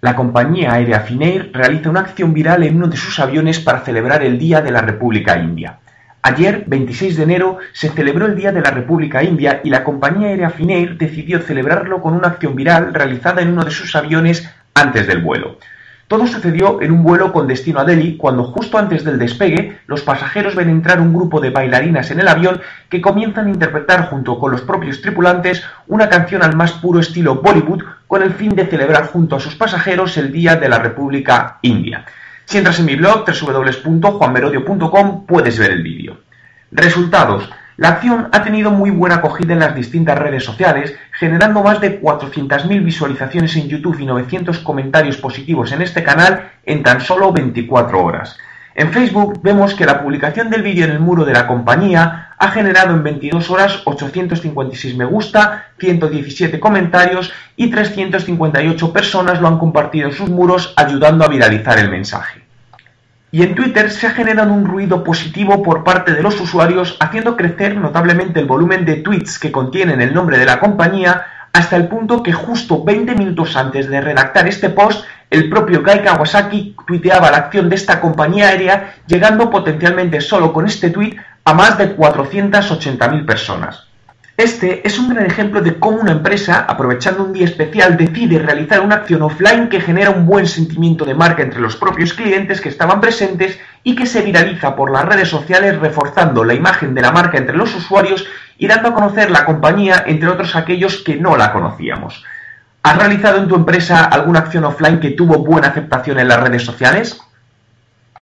La compañía aérea Finnair realiza una acción viral en uno de sus aviones para celebrar el Día de la República India. Ayer, 26 de enero, se celebró el Día de la República India y la compañía aérea Finnair decidió celebrarlo con una acción viral realizada en uno de sus aviones antes del vuelo. Todo sucedió en un vuelo con destino a Delhi cuando justo antes del despegue los pasajeros ven entrar un grupo de bailarinas en el avión que comienzan a interpretar junto con los propios tripulantes una canción al más puro estilo Bollywood con el fin de celebrar junto a sus pasajeros el Día de la República India. Si entras en mi blog www.juanmerodio.com puedes ver el vídeo. Resultados. La acción ha tenido muy buena acogida en las distintas redes sociales, generando más de 400.000 visualizaciones en YouTube y 900 comentarios positivos en este canal en tan solo 24 horas. En Facebook vemos que la publicación del vídeo en el muro de la compañía ha generado en 22 horas 856 me gusta, 117 comentarios y 358 personas lo han compartido en sus muros ayudando a viralizar el mensaje. Y en Twitter se ha generado un ruido positivo por parte de los usuarios, haciendo crecer notablemente el volumen de tweets que contienen el nombre de la compañía, hasta el punto que justo 20 minutos antes de redactar este post, el propio Kai Kawasaki tuiteaba la acción de esta compañía aérea, llegando potencialmente solo con este tweet a más de 480.000 personas. Este es un gran ejemplo de cómo una empresa, aprovechando un día especial, decide realizar una acción offline que genera un buen sentimiento de marca entre los propios clientes que estaban presentes y que se viraliza por las redes sociales reforzando la imagen de la marca entre los usuarios y dando a conocer la compañía entre otros aquellos que no la conocíamos. ¿Has realizado en tu empresa alguna acción offline que tuvo buena aceptación en las redes sociales?